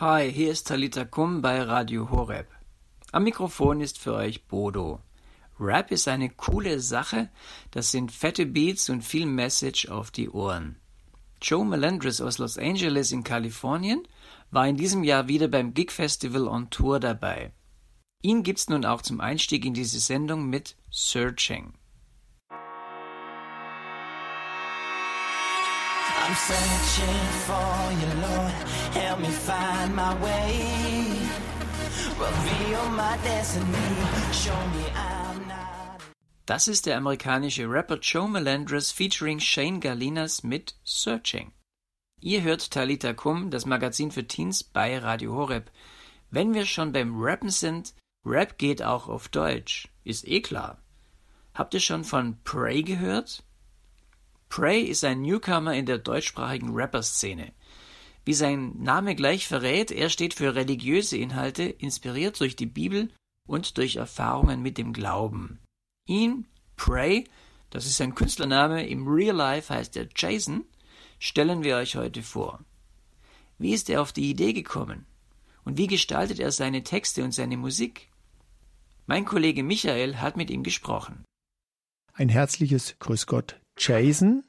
Hi, hier ist Talita Kum bei Radio Horeb. Am Mikrofon ist für euch Bodo. Rap ist eine coole Sache, das sind fette Beats und viel Message auf die Ohren. Joe Melendres aus Los Angeles in Kalifornien war in diesem Jahr wieder beim Gig Festival on Tour dabei. Ihn gibt's nun auch zum Einstieg in diese Sendung mit Searching. I'm searching for you, Lord. Help me find my way. Reveal my destiny. Show me I'm not. Das ist der amerikanische Rapper Joe Melendres featuring Shane Galinas mit Searching. Ihr hört Talita Kum, das Magazin für Teens bei Radio Horeb. Wenn wir schon beim Rappen sind, Rap geht auch auf Deutsch, ist eh klar. Habt ihr schon von Prey gehört? Prey ist ein Newcomer in der deutschsprachigen Rapper-Szene. Wie sein Name gleich verrät, er steht für religiöse Inhalte, inspiriert durch die Bibel und durch Erfahrungen mit dem Glauben. Ihn, Prey, das ist sein Künstlername, im Real Life heißt er Jason, stellen wir euch heute vor. Wie ist er auf die Idee gekommen? Und wie gestaltet er seine Texte und seine Musik? Mein Kollege Michael hat mit ihm gesprochen. Ein herzliches Grüß Gott, Jason,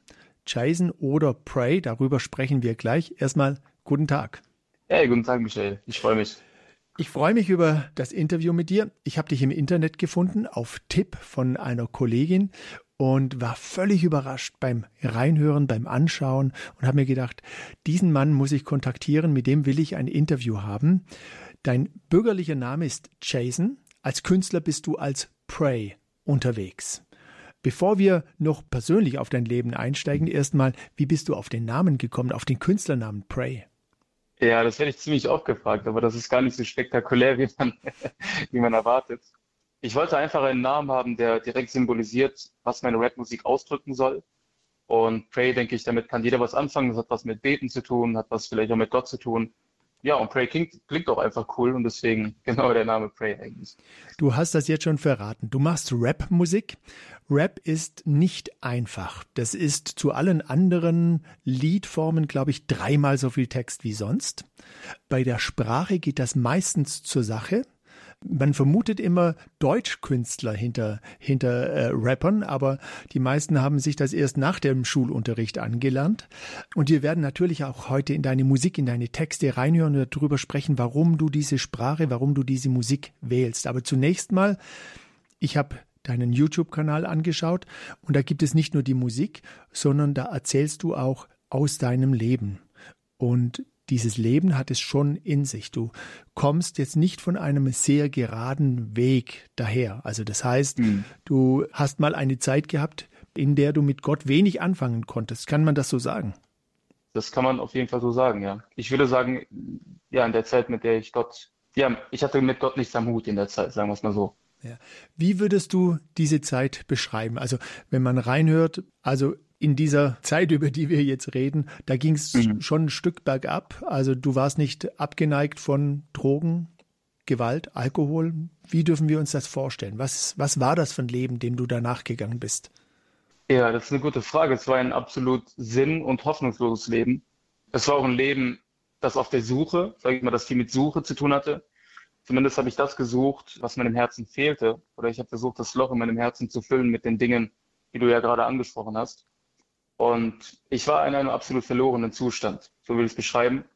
Jason oder Prey, darüber sprechen wir gleich. Erstmal guten Tag. Hey, guten Tag, Michael. Ich freue mich. Ich freue mich über das Interview mit dir. Ich habe dich im Internet gefunden, auf Tipp von einer Kollegin und war völlig überrascht beim Reinhören, beim Anschauen und habe mir gedacht, diesen Mann muss ich kontaktieren, mit dem will ich ein Interview haben. Dein bürgerlicher Name ist Jason. Als Künstler bist du als Prey unterwegs. Bevor wir noch persönlich auf dein Leben einsteigen, erstmal, wie bist du auf den Namen gekommen, auf den Künstlernamen Prey? Ja, das werde ich ziemlich oft gefragt, aber das ist gar nicht so spektakulär, wie man, wie man erwartet. Ich wollte einfach einen Namen haben, der direkt symbolisiert, was meine Rapmusik ausdrücken soll. Und Pray, denke ich, damit kann jeder was anfangen. Das hat was mit Beten zu tun, hat was vielleicht auch mit Gott zu tun. Ja, und Prey klingt, klingt auch einfach cool und deswegen genau der Name Prey eigentlich. Du hast das jetzt schon verraten. Du machst Rap-Musik. Rap ist nicht einfach. Das ist zu allen anderen Liedformen, glaube ich, dreimal so viel Text wie sonst. Bei der Sprache geht das meistens zur Sache. Man vermutet immer Deutschkünstler hinter, hinter äh, Rappern, aber die meisten haben sich das erst nach dem Schulunterricht angelernt. Und wir werden natürlich auch heute in deine Musik, in deine Texte reinhören und darüber sprechen, warum du diese Sprache, warum du diese Musik wählst. Aber zunächst mal, ich habe deinen YouTube-Kanal angeschaut und da gibt es nicht nur die Musik, sondern da erzählst du auch aus deinem Leben. Und dieses Leben hat es schon in sich. Du kommst jetzt nicht von einem sehr geraden Weg daher. Also das heißt, mhm. du hast mal eine Zeit gehabt, in der du mit Gott wenig anfangen konntest. Kann man das so sagen? Das kann man auf jeden Fall so sagen, ja. Ich würde sagen, ja, in der Zeit, mit der ich Gott, ja, ich hatte mit Gott nichts am Hut in der Zeit, sagen wir es mal so. Ja. Wie würdest du diese Zeit beschreiben? Also, wenn man reinhört, also in dieser Zeit, über die wir jetzt reden, da ging es mhm. schon ein Stück bergab. Also du warst nicht abgeneigt von Drogen, Gewalt, Alkohol. Wie dürfen wir uns das vorstellen? Was, was war das für ein Leben, dem du danach gegangen bist? Ja, das ist eine gute Frage. Es war ein absolut sinn- und hoffnungsloses Leben. Es war auch ein Leben, das auf der Suche, sage ich mal, das viel mit Suche zu tun hatte. Zumindest habe ich das gesucht, was meinem Herzen fehlte. Oder ich habe versucht, das Loch in meinem Herzen zu füllen mit den Dingen, die du ja gerade angesprochen hast. Und ich war in einem absolut verlorenen Zustand, so will ich es beschreiben.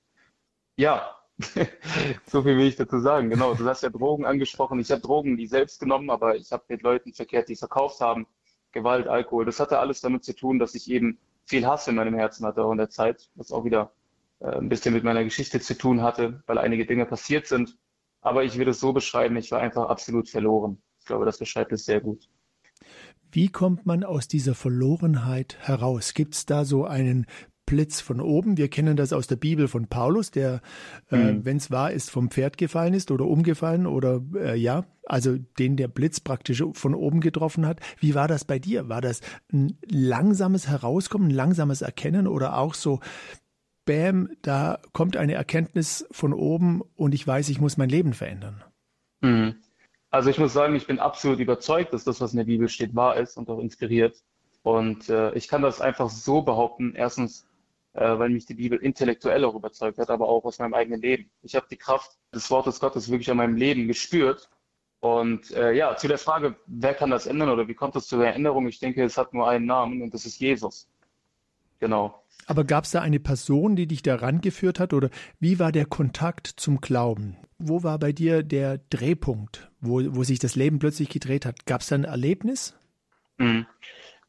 Ja, so viel will ich dazu sagen. Genau, du hast ja Drogen angesprochen. Ich habe Drogen nie selbst genommen, aber ich habe mit Leuten verkehrt, die verkauft haben. Gewalt, Alkohol. Das hatte alles damit zu tun, dass ich eben viel Hass in meinem Herzen hatte auch in der Zeit, was auch wieder äh, ein bisschen mit meiner Geschichte zu tun hatte, weil einige Dinge passiert sind. Aber ich würde es so beschreiben, ich war einfach absolut verloren. Ich glaube, das beschreibt es sehr gut. Wie kommt man aus dieser Verlorenheit heraus? Gibt es da so einen Blitz von oben? Wir kennen das aus der Bibel von Paulus, der, äh, mhm. äh, wenn es wahr ist, vom Pferd gefallen ist oder umgefallen oder äh, ja, also den der Blitz praktisch von oben getroffen hat. Wie war das bei dir? War das ein langsames Herauskommen, ein langsames Erkennen oder auch so, Bäm, da kommt eine Erkenntnis von oben und ich weiß, ich muss mein Leben verändern? Mhm. Also ich muss sagen, ich bin absolut überzeugt, dass das, was in der Bibel steht, wahr ist und auch inspiriert. Und äh, ich kann das einfach so behaupten. Erstens, äh, weil mich die Bibel intellektuell auch überzeugt hat, aber auch aus meinem eigenen Leben. Ich habe die Kraft des Wortes Gottes wirklich an meinem Leben gespürt. Und äh, ja, zu der Frage, wer kann das ändern oder wie kommt es zu der Änderung? Ich denke, es hat nur einen Namen und das ist Jesus. Genau. Aber gab es da eine Person, die dich da rangeführt hat oder wie war der Kontakt zum Glauben? Wo war bei dir der Drehpunkt, wo, wo sich das Leben plötzlich gedreht hat? Gab es da ein Erlebnis? Mhm.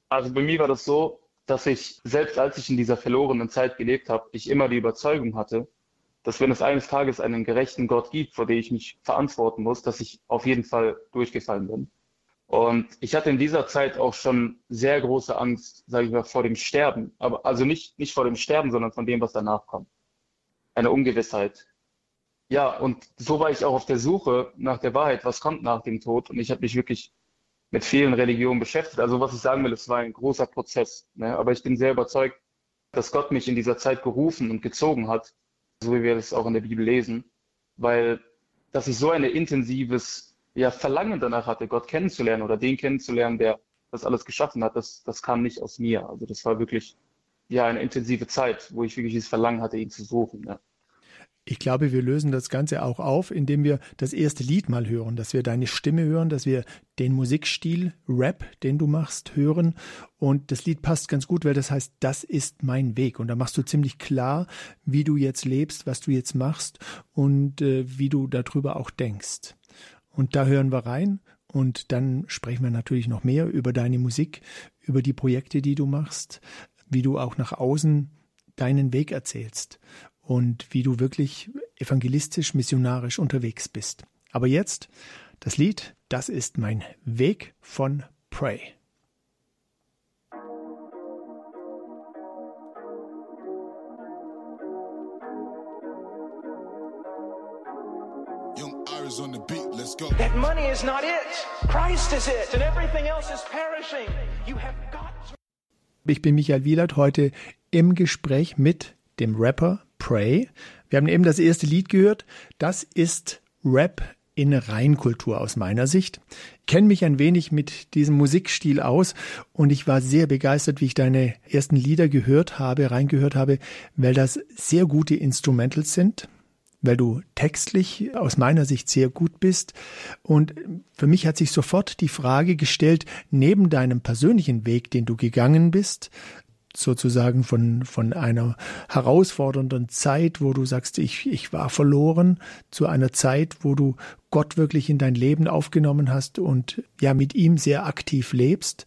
Also bei mir war das so, dass ich, selbst als ich in dieser verlorenen Zeit gelebt habe, ich immer die Überzeugung hatte, dass wenn es eines Tages einen gerechten Gott gibt, vor dem ich mich verantworten muss, dass ich auf jeden Fall durchgefallen bin. Und ich hatte in dieser Zeit auch schon sehr große Angst, sage ich mal, vor dem Sterben. Aber also nicht, nicht vor dem Sterben, sondern von dem, was danach kommt. Eine Ungewissheit. Ja, und so war ich auch auf der Suche nach der Wahrheit, was kommt nach dem Tod. Und ich habe mich wirklich mit vielen Religionen beschäftigt. Also was ich sagen will, es war ein großer Prozess. Ne? Aber ich bin sehr überzeugt, dass Gott mich in dieser Zeit gerufen und gezogen hat, so wie wir das auch in der Bibel lesen, weil dass ich so ein intensives ja, Verlangen danach hatte, Gott kennenzulernen oder den kennenzulernen, der das alles geschaffen hat, das, das kam nicht aus mir. Also das war wirklich ja eine intensive Zeit, wo ich wirklich dieses Verlangen hatte, ihn zu suchen. Ja. Ich glaube, wir lösen das Ganze auch auf, indem wir das erste Lied mal hören, dass wir deine Stimme hören, dass wir den Musikstil Rap, den du machst, hören. Und das Lied passt ganz gut, weil das heißt, das ist mein Weg. Und da machst du ziemlich klar, wie du jetzt lebst, was du jetzt machst und äh, wie du darüber auch denkst. Und da hören wir rein und dann sprechen wir natürlich noch mehr über deine Musik, über die Projekte, die du machst, wie du auch nach außen deinen Weg erzählst und wie du wirklich evangelistisch, missionarisch unterwegs bist. Aber jetzt das Lied, das ist mein Weg von Pray. Is not it. Christ is it, and everything else is perishing. You have got to. Ich bin Michael Wielert heute im Gespräch mit dem Rapper Pray. Wir haben eben das erste Lied gehört. Das ist Rap in Reinkultur aus meiner Sicht. Ich kenne mich ein wenig mit diesem Musikstil aus und ich war sehr begeistert, wie ich deine ersten Lieder gehört habe, reingehört habe, weil das sehr gute Instrumentals sind, weil du textlich aus meiner Sicht sehr gut bist. Und für mich hat sich sofort die Frage gestellt, neben deinem persönlichen Weg, den du gegangen bist, sozusagen von, von einer herausfordernden Zeit, wo du sagst, ich, ich war verloren, zu einer Zeit, wo du Gott wirklich in dein Leben aufgenommen hast und ja mit ihm sehr aktiv lebst.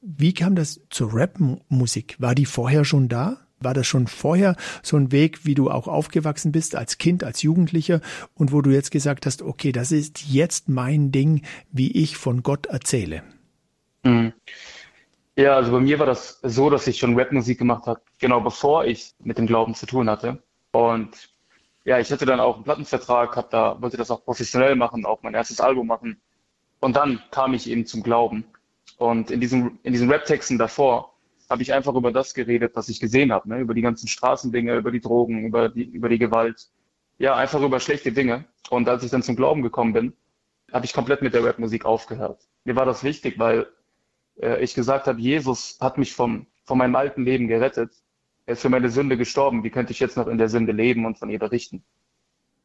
Wie kam das zur Rap-Musik? War die vorher schon da? War das schon vorher so ein Weg, wie du auch aufgewachsen bist, als Kind, als Jugendlicher und wo du jetzt gesagt hast, okay, das ist jetzt mein Ding, wie ich von Gott erzähle? Mhm. Ja, also bei mir war das so, dass ich schon Rapmusik gemacht habe, genau bevor ich mit dem Glauben zu tun hatte. Und ja, ich hatte dann auch einen Plattenvertrag, hab da, wollte das auch professionell machen, auch mein erstes Album machen. Und dann kam ich eben zum Glauben. Und in diesen, in diesen Rap-Texten davor habe ich einfach über das geredet, was ich gesehen habe, ne? über die ganzen Straßendinge, über die Drogen, über die, über die Gewalt. Ja, einfach über schlechte Dinge. Und als ich dann zum Glauben gekommen bin, habe ich komplett mit der Rapmusik aufgehört. Mir war das wichtig, weil äh, ich gesagt habe, Jesus hat mich vom, von meinem alten Leben gerettet. Er ist für meine Sünde gestorben. Wie könnte ich jetzt noch in der Sünde leben und von ihr berichten?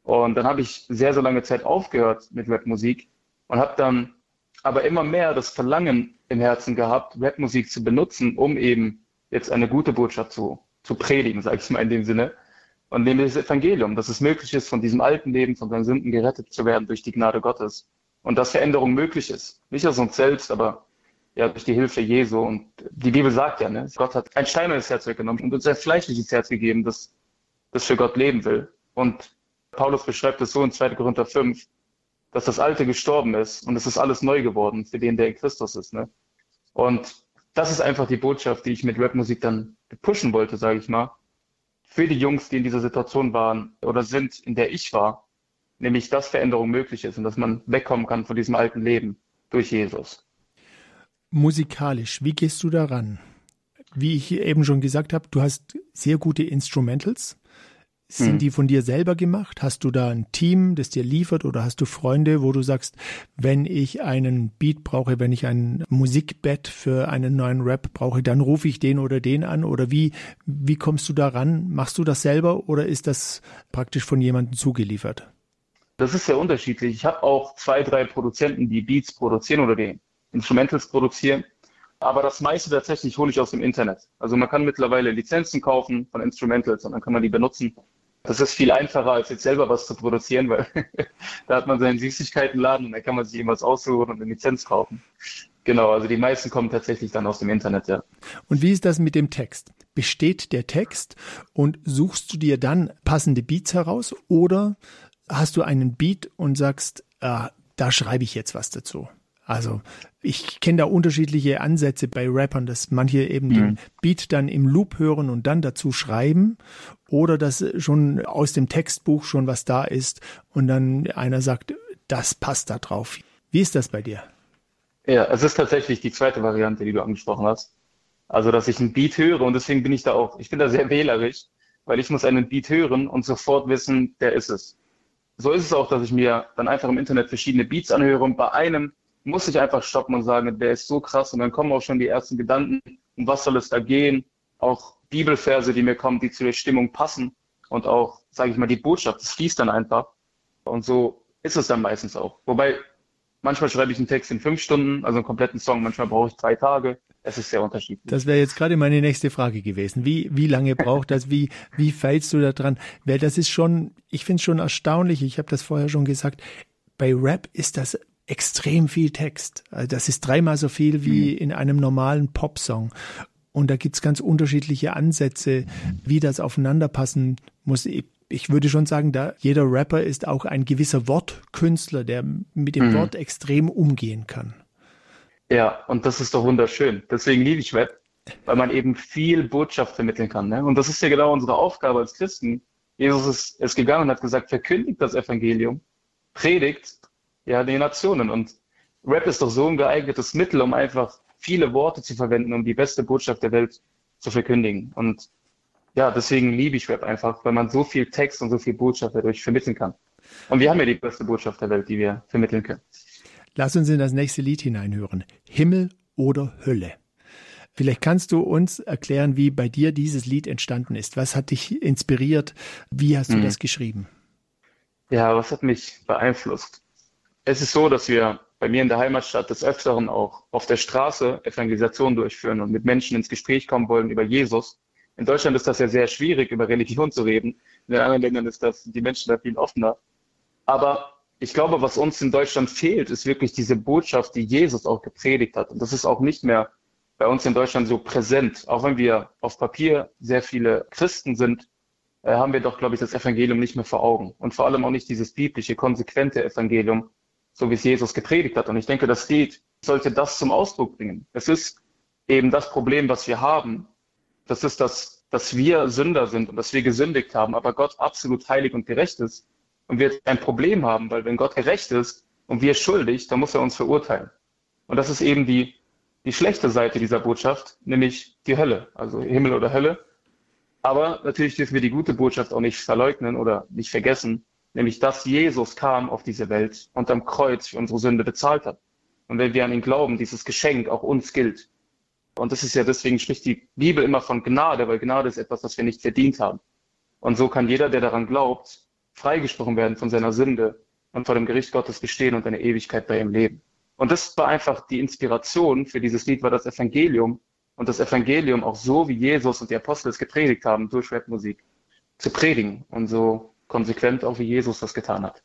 Und dann habe ich sehr, sehr lange Zeit aufgehört mit Rapmusik und habe dann aber immer mehr das Verlangen im Herzen gehabt, Rapmusik zu benutzen, um eben jetzt eine gute Botschaft zu, zu predigen, sage ich mal in dem Sinne. Und nämlich das Evangelium, dass es möglich ist, von diesem alten Leben, von seinen Sünden gerettet zu werden durch die Gnade Gottes. Und dass Veränderung möglich ist. Nicht aus uns selbst, aber ja, durch die Hilfe Jesu. Und die Bibel sagt ja, ne, Gott hat ein steinernes Herz weggenommen und uns ein fleischliches Herz gegeben, das, das für Gott leben will. Und Paulus beschreibt es so in 2. Korinther 5, dass das Alte gestorben ist und es ist alles neu geworden für den, der in Christus ist. Ne? Und das ist einfach die Botschaft, die ich mit Rapmusik dann pushen wollte, sage ich mal, für die Jungs, die in dieser Situation waren oder sind, in der ich war, nämlich dass Veränderung möglich ist und dass man wegkommen kann von diesem alten Leben durch Jesus. Musikalisch, wie gehst du daran? Wie ich eben schon gesagt habe, du hast sehr gute Instrumentals, Sind hm. die von dir selber gemacht? Hast du da ein Team, das dir liefert oder hast du Freunde, wo du sagst, wenn ich einen Beat brauche, wenn ich ein Musikbett für einen neuen Rap brauche, dann rufe ich den oder den an? Oder wie, wie kommst du da ran? Machst du das selber oder ist das praktisch von jemandem zugeliefert? Das ist sehr unterschiedlich. Ich habe auch zwei, drei Produzenten, die Beats produzieren oder die Instrumentals produzieren. Aber das meiste tatsächlich hole ich aus dem Internet. Also man kann mittlerweile Lizenzen kaufen von Instrumentals und dann kann man die benutzen. Das ist viel einfacher, als jetzt selber was zu produzieren, weil da hat man seinen Süßigkeitenladen und da kann man sich irgendwas aussuchen und eine Lizenz kaufen. Genau, also die meisten kommen tatsächlich dann aus dem Internet, ja. Und wie ist das mit dem Text? Besteht der Text und suchst du dir dann passende Beats heraus oder hast du einen Beat und sagst, äh, da schreibe ich jetzt was dazu? Also ich kenne da unterschiedliche Ansätze bei Rappern, dass manche eben mhm. den Beat dann im Loop hören und dann dazu schreiben oder dass schon aus dem Textbuch schon was da ist und dann einer sagt, das passt da drauf. Wie ist das bei dir? Ja, es ist tatsächlich die zweite Variante, die du angesprochen hast. Also, dass ich einen Beat höre und deswegen bin ich da auch, ich bin da sehr wählerisch, weil ich muss einen Beat hören und sofort wissen, der ist es. So ist es auch, dass ich mir dann einfach im Internet verschiedene Beats anhöre und bei einem muss ich einfach stoppen und sagen, der ist so krass und dann kommen auch schon die ersten Gedanken, um was soll es da gehen, auch Bibelverse, die mir kommen, die zu der Stimmung passen und auch, sage ich mal, die Botschaft, das fließt dann einfach und so ist es dann meistens auch. Wobei manchmal schreibe ich einen Text in fünf Stunden, also einen kompletten Song, manchmal brauche ich drei Tage. Es ist sehr unterschiedlich. Das wäre jetzt gerade meine nächste Frage gewesen. Wie, wie lange braucht das? Wie, wie feilst du da dran? Weil das ist schon, ich finde es schon erstaunlich. Ich habe das vorher schon gesagt. Bei Rap ist das extrem viel Text. Also das ist dreimal so viel wie mhm. in einem normalen Popsong. Und da gibt's ganz unterschiedliche Ansätze, wie das aufeinanderpassen muss. Ich würde schon sagen, da jeder Rapper ist auch ein gewisser Wortkünstler, der mit dem mhm. Wort extrem umgehen kann. Ja, und das ist doch wunderschön. Deswegen liebe ich Rap, weil man eben viel Botschaft vermitteln kann. Ne? Und das ist ja genau unsere Aufgabe als Christen. Jesus ist, ist gegangen und hat gesagt, verkündigt das Evangelium, predigt ja, die Nationen. Und Rap ist doch so ein geeignetes Mittel, um einfach viele Worte zu verwenden, um die beste Botschaft der Welt zu verkündigen. Und ja, deswegen liebe ich Rap einfach, weil man so viel Text und so viel Botschaft dadurch vermitteln kann. Und wir haben ja die beste Botschaft der Welt, die wir vermitteln können. Lass uns in das nächste Lied hineinhören. Himmel oder Hölle. Vielleicht kannst du uns erklären, wie bei dir dieses Lied entstanden ist. Was hat dich inspiriert? Wie hast du hm. das geschrieben? Ja, was hat mich beeinflusst? Es ist so, dass wir bei mir in der Heimatstadt des Öfteren auch auf der Straße Evangelisation durchführen und mit Menschen ins Gespräch kommen wollen über Jesus. In Deutschland ist das ja sehr schwierig, über Religion zu reden. In den anderen Ländern ist das, die Menschen da viel offener. Aber ich glaube, was uns in Deutschland fehlt, ist wirklich diese Botschaft, die Jesus auch gepredigt hat. Und das ist auch nicht mehr bei uns in Deutschland so präsent. Auch wenn wir auf Papier sehr viele Christen sind, äh, haben wir doch, glaube ich, das Evangelium nicht mehr vor Augen. Und vor allem auch nicht dieses biblische, konsequente Evangelium, so wie es Jesus gepredigt hat. Und ich denke, das Lied sollte das zum Ausdruck bringen. Es ist eben das Problem, was wir haben. Das ist das, dass wir Sünder sind und dass wir gesündigt haben, aber Gott absolut heilig und gerecht ist. Und wir ein Problem haben, weil wenn Gott gerecht ist und wir schuldig, dann muss er uns verurteilen. Und das ist eben die, die schlechte Seite dieser Botschaft, nämlich die Hölle, also Himmel oder Hölle. Aber natürlich dürfen wir die gute Botschaft auch nicht verleugnen oder nicht vergessen, nämlich dass Jesus kam auf diese Welt und am Kreuz für unsere Sünde bezahlt hat. Und wenn wir an ihn glauben, dieses Geschenk auch uns gilt. Und das ist ja deswegen spricht die Bibel immer von Gnade, weil Gnade ist etwas, das wir nicht verdient haben. Und so kann jeder, der daran glaubt, freigesprochen werden von seiner Sünde und vor dem Gericht Gottes bestehen und eine Ewigkeit bei ihm leben. Und das war einfach die Inspiration für dieses Lied, war das Evangelium. Und das Evangelium auch so, wie Jesus und die Apostel es gepredigt haben, durch Rapmusik zu predigen. Und so konsequent, auch wie Jesus das getan hat.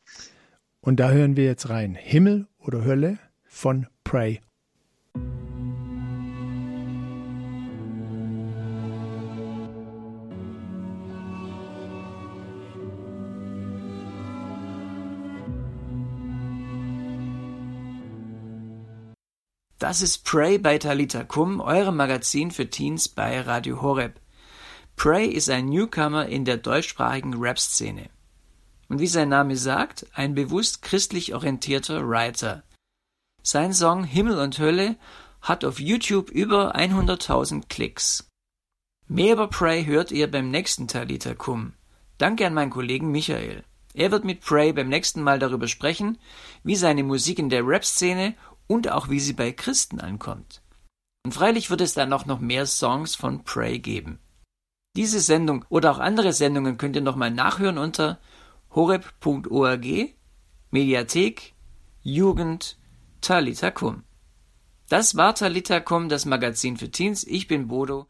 Und da hören wir jetzt rein. Himmel oder Hölle von Pray. Das ist Pray bei Talita Kum, eurem Magazin für Teens bei Radio Horeb. Pray ist ein Newcomer in der deutschsprachigen Rap-Szene. Und wie sein Name sagt, ein bewusst christlich orientierter Writer. Sein Song Himmel und Hölle hat auf YouTube über 100.000 Klicks. Mehr über Prey hört ihr beim nächsten Talita Kum. Danke an meinen Kollegen Michael. Er wird mit Prey beim nächsten Mal darüber sprechen, wie seine Musik in der Rap-Szene und auch wie sie bei Christen ankommt. Und freilich wird es dann auch noch mehr Songs von Prey geben. Diese Sendung oder auch andere Sendungen könnt ihr nochmal nachhören unter horeb.org, Mediathek, Jugend, Talitakum. Das war Talitakum, das Magazin für Teens. Ich bin Bodo